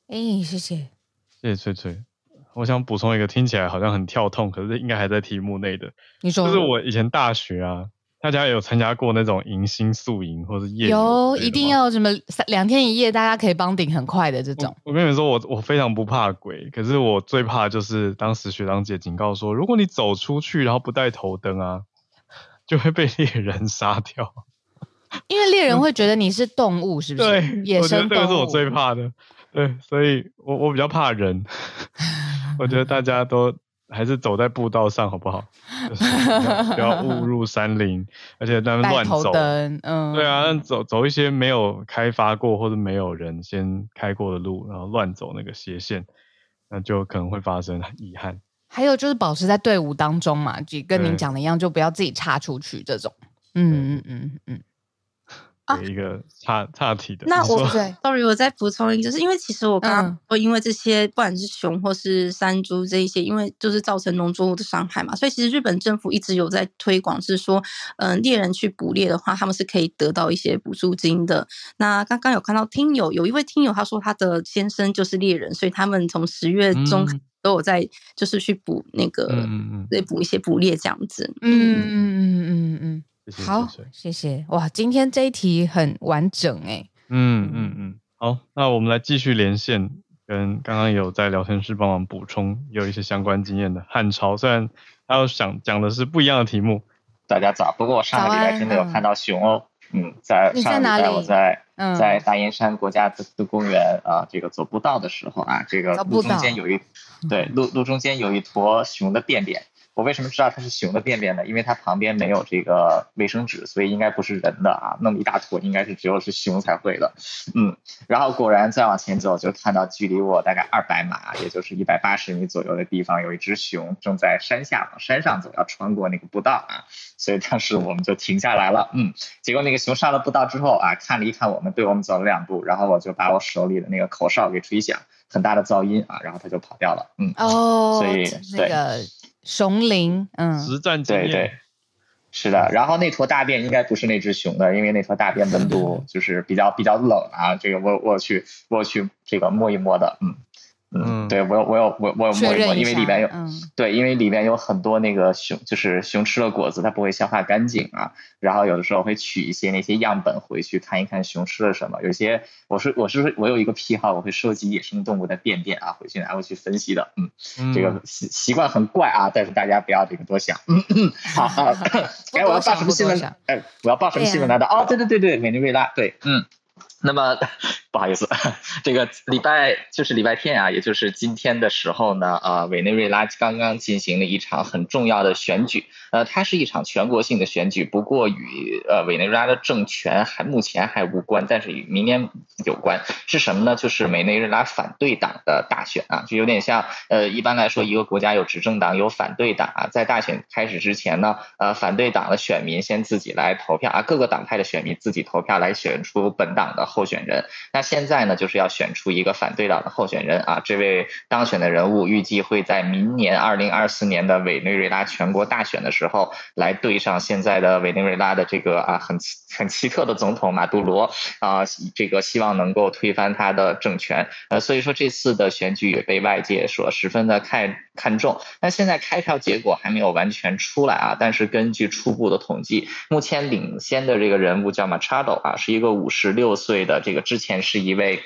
哎，谢谢，谢谢翠翠。我想补充一个听起来好像很跳痛，可是应该还在题目内的。你说，就是我以前大学啊，大家有参加过那种迎新宿营或者夜有，一定要什么三两天一夜，大家可以帮顶很快的这种。我，我跟你们说，我我非常不怕鬼，可是我最怕就是当时学长姐警告说，如果你走出去然后不带头灯啊，就会被猎人杀掉。因为猎人会觉得你是动物，是不是？对，野生动物。这个是我最怕的。对，所以我我比较怕人。我觉得大家都。还是走在步道上好不好？就是、不要误入山林，而且他们乱走。嗯，对啊，走走一些没有开发过或者没有人先开过的路，然后乱走那个斜线，那就可能会发生遗憾。还有就是保持在队伍当中嘛，就跟您讲的一样，就不要自己插出去这种。嗯嗯嗯嗯。一个岔岔题的，那我对，sorry，我再补充一个，就是因为其实我刚刚说，因为这些不管是熊或是山猪这一些，因为就是造成农作物的伤害嘛，所以其实日本政府一直有在推广，是说，嗯，猎人去捕猎的话，他们是可以得到一些补助金的。那刚刚有看到听友有一位听友他说他的先生就是猎人，所以他们从十月中都有在就是去捕那个，嗯对，捕一些捕猎这样子。嗯嗯嗯嗯嗯嗯。好，谢谢哇！今天这一题很完整哎。嗯嗯嗯，好，那我们来继续连线，跟刚刚有在聊天室帮忙补充，有一些相关经验的汉超，虽然他要想讲的是不一样的题目。大家早，不过我上个礼拜真的有看到熊哦。嗯，嗯，在上个礼拜我在在大燕山国家自然公园啊，这个走步道的时候啊，这个路中间有一对路路中间有一坨熊的便便。我为什么知道它是熊的便便呢？因为它旁边没有这个卫生纸，所以应该不是人的啊。那么一大坨，应该是只有是熊才会的。嗯，然后果然再往前走，就看到距离我大概二百码，也就是一百八十米左右的地方，有一只熊正在山下往山上走，要穿过那个步道啊。所以当时我们就停下来了。嗯，结果那个熊上了步道之后啊，看了一看我们，对我们走了两步，然后我就把我手里的那个口哨给吹响，很大的噪音啊，然后它就跑掉了。嗯，哦，所以对。熊灵，嗯，实战经验，对对，是的。然后那坨大便应该不是那只熊的，因为那坨大便温度就是比较比较冷啊。这个我我去我去这个摸一摸的，嗯。嗯，对我有我有我我有摸一摸，因为里边有，嗯、对，因为里边有很多那个熊，就是熊吃了果子，它不会消化干净啊。然后有的时候会取一些那些样本回去看一看熊吃了什么。有些我是我是我有一个癖好，我会收集野生动物的便便啊，回去拿回去分析的。嗯，嗯这个习习惯很怪啊，但是大家不要这个多想。嗯嗯，好 好，哎，我要报什么新闻？哎，我要报什么新闻来的？哦，对对对对，委内瑞拉，对，嗯。那么不好意思，这个礼拜就是礼拜天啊，也就是今天的时候呢，呃，委内瑞拉刚刚进行了一场很重要的选举，呃，它是一场全国性的选举，不过与呃委内瑞拉的政权还目前还无关，但是与明年有关，是什么呢？就是委内瑞拉反对党的大选啊，就有点像呃，一般来说一个国家有执政党有反对党啊，在大选开始之前呢，呃，反对党的选民先自己来投票啊，各个党派的选民自己投票来选出本党的。候选人，那现在呢，就是要选出一个反对党的候选人啊。这位当选的人物预计会在明年二零二四年的委内瑞拉全国大选的时候来对上现在的委内瑞拉的这个啊很很奇特的总统马杜罗啊，这个希望能够推翻他的政权。呃，所以说这次的选举也被外界所十分的看看中。那现在开票结果还没有完全出来啊，但是根据初步的统计，目前领先的这个人物叫 Machado 啊，是一个五十六岁。的这个之前是一位。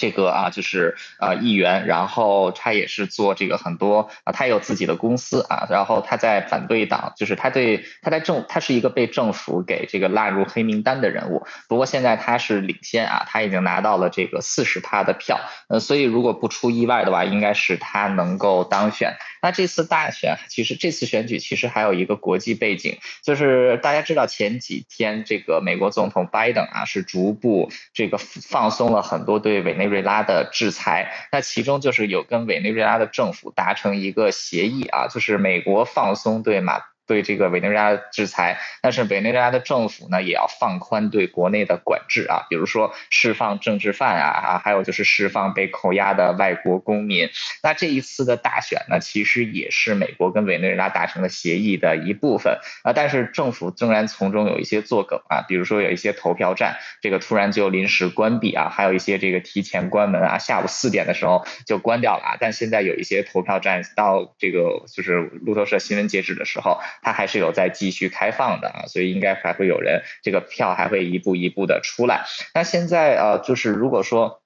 这个啊，就是呃议员，然后他也是做这个很多啊，他有自己的公司啊，然后他在反对党，就是他对他在政，他是一个被政府给这个纳入黑名单的人物。不过现在他是领先啊，他已经拿到了这个四十趴的票，呃，所以如果不出意外的话，应该是他能够当选。那这次大选，其实这次选举其实还有一个国际背景，就是大家知道前几天这个美国总统拜登啊，是逐步这个放松了很多对委内瑞拉的制裁，那其中就是有跟委内瑞拉的政府达成一个协议啊，就是美国放松对马。对这个委内瑞拉制裁，但是委内瑞拉的政府呢，也要放宽对国内的管制啊，比如说释放政治犯啊啊，还有就是释放被扣押的外国公民。那这一次的大选呢，其实也是美国跟委内瑞拉达成的协议的一部分啊，但是政府仍然从中有一些作梗啊，比如说有一些投票站这个突然就临时关闭啊，还有一些这个提前关门啊，下午四点的时候就关掉了啊，但现在有一些投票站到这个就是路透社新闻截止的时候。它还是有在继续开放的啊，所以应该还会有人这个票还会一步一步的出来。那现在呃，就是如果说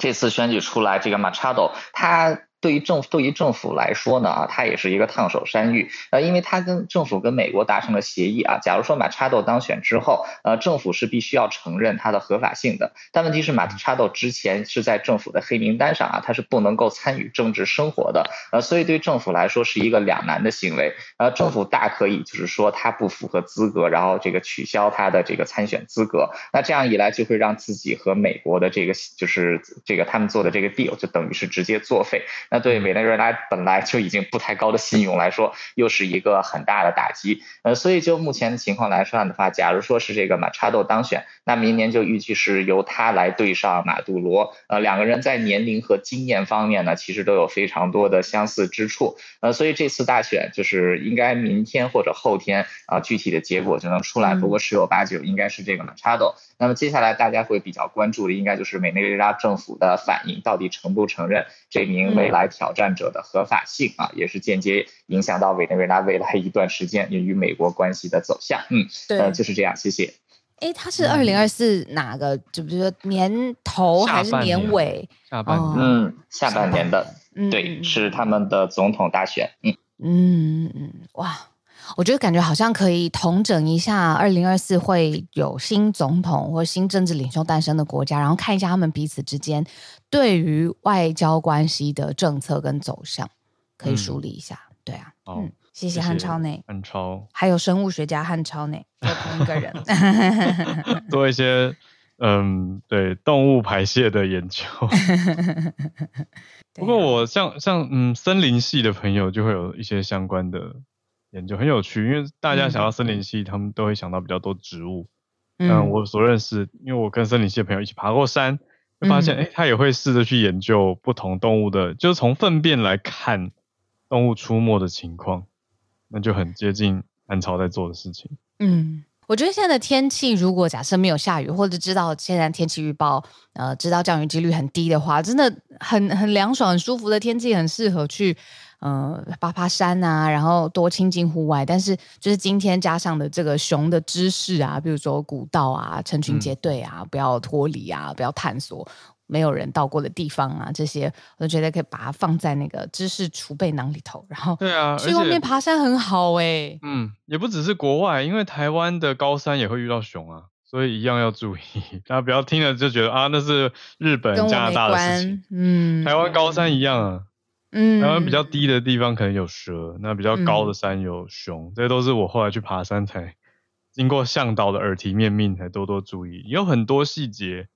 这次选举出来，这个 Machado 他。对于政府对于政府来说呢，啊，他也是一个烫手山芋，呃，因为他跟政府跟美国达成了协议啊，假如说马查多当选之后，呃，政府是必须要承认他的合法性的，但问题是马查多之前是在政府的黑名单上啊，他是不能够参与政治生活的，呃，所以对政府来说是一个两难的行为，呃，政府大可以就是说他不符合资格，然后这个取消他的这个参选资格，那这样一来就会让自己和美国的这个就是这个他们做的这个 deal 就等于是直接作废。那对委内瑞拉本来就已经不太高的信用来说，又是一个很大的打击。呃，所以就目前的情况来算的话，假如说是这个马查多当选，那明年就预计是由他来对上马杜罗。呃，两个人在年龄和经验方面呢，其实都有非常多的相似之处。呃，所以这次大选就是应该明天或者后天啊，呃，具体的结果就能出来。不过十有八九应该是这个马查多。那么接下来大家会比较关注的，应该就是委内瑞拉政府的反应，到底承不承认这名未来挑战者的合法性啊，也是间接影响到委内瑞拉未来一段时间与美国关系的走向。嗯，对，呃，就是这样。谢谢。哎，他是二零二四哪个？就比如说年头还是年尾？下半年。嗯，下半年的。对，是他们的总统大选。嗯嗯嗯，哇。我觉得感觉好像可以统整一下，二零二四会有新总统或新政治领袖诞生的国家，然后看一下他们彼此之间对于外交关系的政策跟走向，可以梳理一下。嗯、对啊，好嗯，谢谢汉超内，汉超，还有生物学家汉超内，就同一个人，做一些嗯，对动物排泄的研究。不过我像像嗯，森林系的朋友就会有一些相关的。研究很有趣，因为大家想到森林系，嗯、他们都会想到比较多植物。嗯，我所认识，因为我跟森林系的朋友一起爬过山，就发现，哎、嗯欸，他也会试着去研究不同动物的，就是从粪便来看动物出没的情况，那就很接近汉超在做的事情。嗯，我觉得现在的天气，如果假设没有下雨，或者知道现在天气预报，呃，知道降雨几率很低的话，真的很很凉爽、很舒服的天气，很适合去。嗯，爬爬山啊，然后多亲近户外。但是，就是今天加上的这个熊的知识啊，比如说古道啊、成群结队啊，嗯、不要脱离啊，不要探索没有人到过的地方啊，这些我都觉得可以把它放在那个知识储备囊里头。然后，对啊，去外面爬山很好哎、欸。嗯，也不只是国外，因为台湾的高山也会遇到熊啊，所以一样要注意。大家不要听了就觉得啊，那是日本、加拿大的事情。嗯，台湾高山一样啊。嗯，台湾比较低的地方可能有蛇，那比较高的山有熊，嗯、这些都是我后来去爬山才经过向导的耳提面命才多多注意，有很多细节，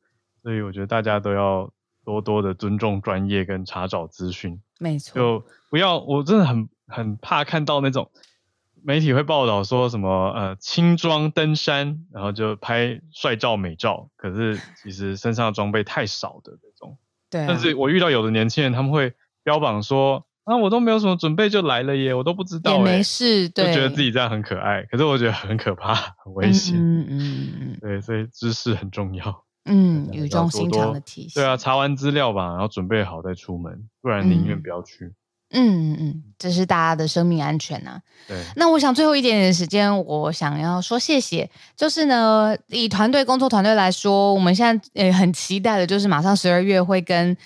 所以我觉得大家都要多多的尊重专业跟查找资讯。没错，就不要，我真的很很怕看到那种媒体会报道说什么呃轻装登山，然后就拍帅照美照，可是其实身上的装备太少的那种。对、啊，但是我遇到有的年轻人他们会。标榜说啊，我都没有什么准备就来了耶，我都不知道，也没事，对，就觉得自己这样很可爱，可是我觉得很可怕，很危险，嗯嗯嗯，对，所以知识很重要，嗯，语重心长的提醒，对啊，查完资料吧，然后准备好再出门，不然宁愿不要去，嗯嗯，这是大家的生命安全啊，对，那我想最后一点点时间，我想要说谢谢，就是呢，以团队工作团队来说，我们现在也很期待的，就是马上十二月会跟。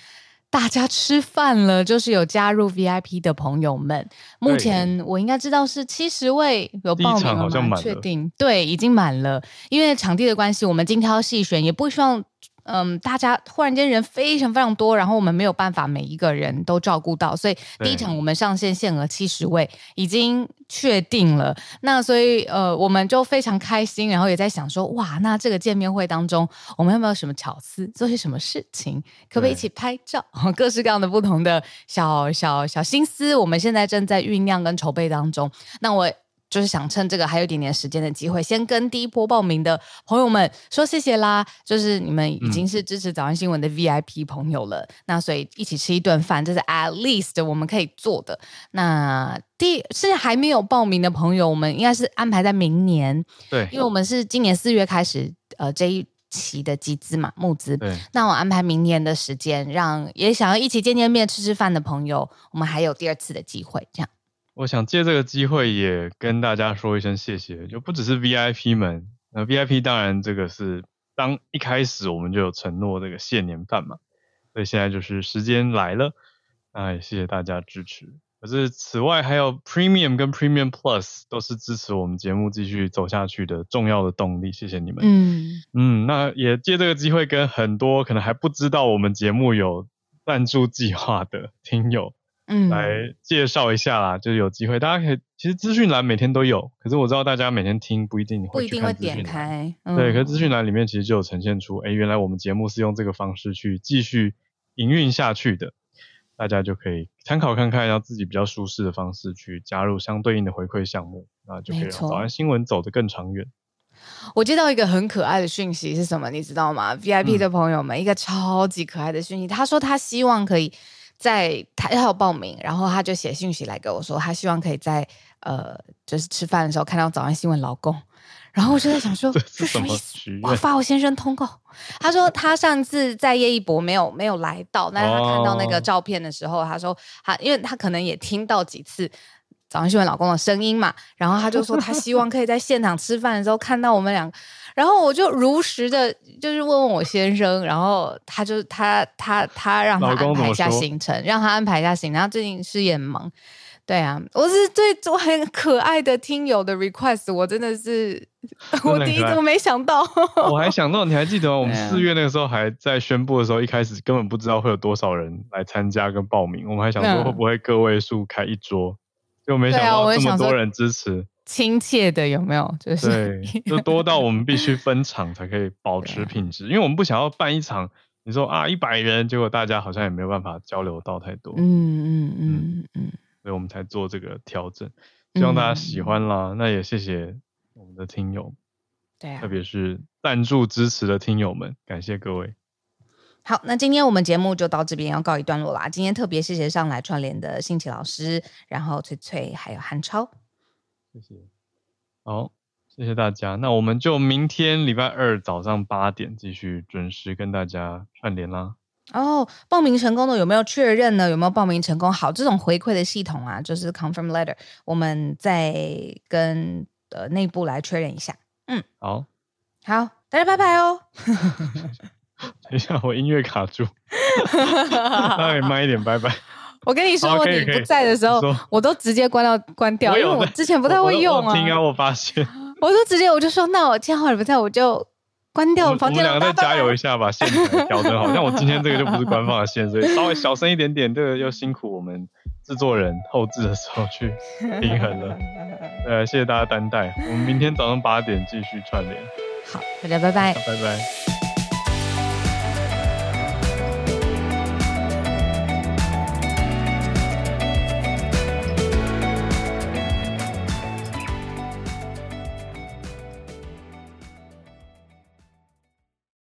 大家吃饭了，就是有加入 VIP 的朋友们。目前我应该知道是七十位有报名了吗？确定，对，已经满了。因为场地的关系，我们精挑细选，也不希望。嗯，大家忽然间人非常非常多，然后我们没有办法每一个人都照顾到，所以第一场我们上线限额七十位已经确定了。那所以呃，我们就非常开心，然后也在想说，哇，那这个见面会当中，我们有没有什么巧思，做些什么事情，可不可以一起拍照？各式各样的不同的小小小心思，我们现在正在酝酿跟筹备当中。那我。就是想趁这个还有一点点时间的机会，先跟第一波报名的朋友们说谢谢啦。就是你们已经是支持早安新闻的 VIP 朋友了，嗯、那所以一起吃一顿饭，这是 at least 我们可以做的。那第现在还没有报名的朋友，我们应该是安排在明年。对，因为我们是今年四月开始呃这一期的集资嘛募资。对，那我安排明年的时间，让也想要一起见见面、吃吃饭的朋友，我们还有第二次的机会，这样。我想借这个机会也跟大家说一声谢谢，就不只是 VIP 们，那 VIP 当然这个是当一开始我们就有承诺这个谢年饭嘛，所以现在就是时间来了，那也谢谢大家支持。可是此外还有 Premium 跟 Premium Plus 都是支持我们节目继续走下去的重要的动力，谢谢你们。嗯嗯，那也借这个机会跟很多可能还不知道我们节目有赞助计划的听友，嗯，来介绍一下啦。就是有机会大家可以，其实资讯栏每天都有，可是我知道大家每天听不一定会点开。嗯、对，可是资讯栏里面其实就有呈现出，哎，原来我们节目是用这个方式去继续营运下去的。大家就可以参考看看，让自己比较舒适的方式去加入相对应的回馈项目，那就可以让早安新闻走得更长远。我接到一个很可爱的讯息是什么？你知道吗？VIP 的朋友们，嗯、一个超级可爱的讯息，他说他希望可以在他要报名，然后他就写信息来给我说，他希望可以在呃，就是吃饭的时候看到早安新闻老公。然后我就在想说，这是什么意思？我发我先生通告。他说他上次在叶一博没有没有来到，但是他看到那个照片的时候，他说他因为他可能也听到几次早安新闻老公的声音嘛，然后他就说他希望可以在现场吃饭的时候看到我们两个。然后我就如实的，就是问问我先生，然后他就他他他让他安排一下行程，让他安排一下行程。他最近事业忙。对啊，我是最我很可爱的听友的 request，我真的是我第一次我没想到，我还想到你还记得吗？我们四月那个时候还在宣布的时候，一开始根本不知道会有多少人来参加跟报名，我们还想说会不会个位数开一桌，就没想到这么多人支持，亲切的有没有？就是对，就多到我们必须分场才可以保持品质，因为我们不想要办一场，你说啊一百人，结果大家好像也没有办法交流到太多，嗯嗯嗯嗯。所以我们才做这个调整，希望大家喜欢啦。嗯、那也谢谢我们的听友，对啊，特别是赞助支持的听友们，感谢各位。好，那今天我们节目就到这边要告一段落啦。今天特别谢谢上来串联的新奇老师，然后翠翠还有韩超，谢谢。好，谢谢大家。那我们就明天礼拜二早上八点继续准时跟大家串联啦。哦，报名成功的有没有确认呢？有没有报名成功？好，这种回馈的系统啊，就是 confirm letter，我们再跟呃内部来确认一下。嗯，好，好，大家拜拜哦。等一下，我音乐卡住，那你慢一点，拜拜。我跟你说，你不在的时候，我都直接关到关掉，因为我之前不太会用啊。听啊，我发现，我都直接我就说，那我今天你不在，我就。关掉房间，我们两个再加油一下，吧线调整好。像我今天这个就不是官方的线，所以稍微小声一点点，这个又辛苦我们制作人后置的时候去平衡了。呃，谢谢大家担待，我们明天早上八点继续串联。好，大家拜拜，拜拜。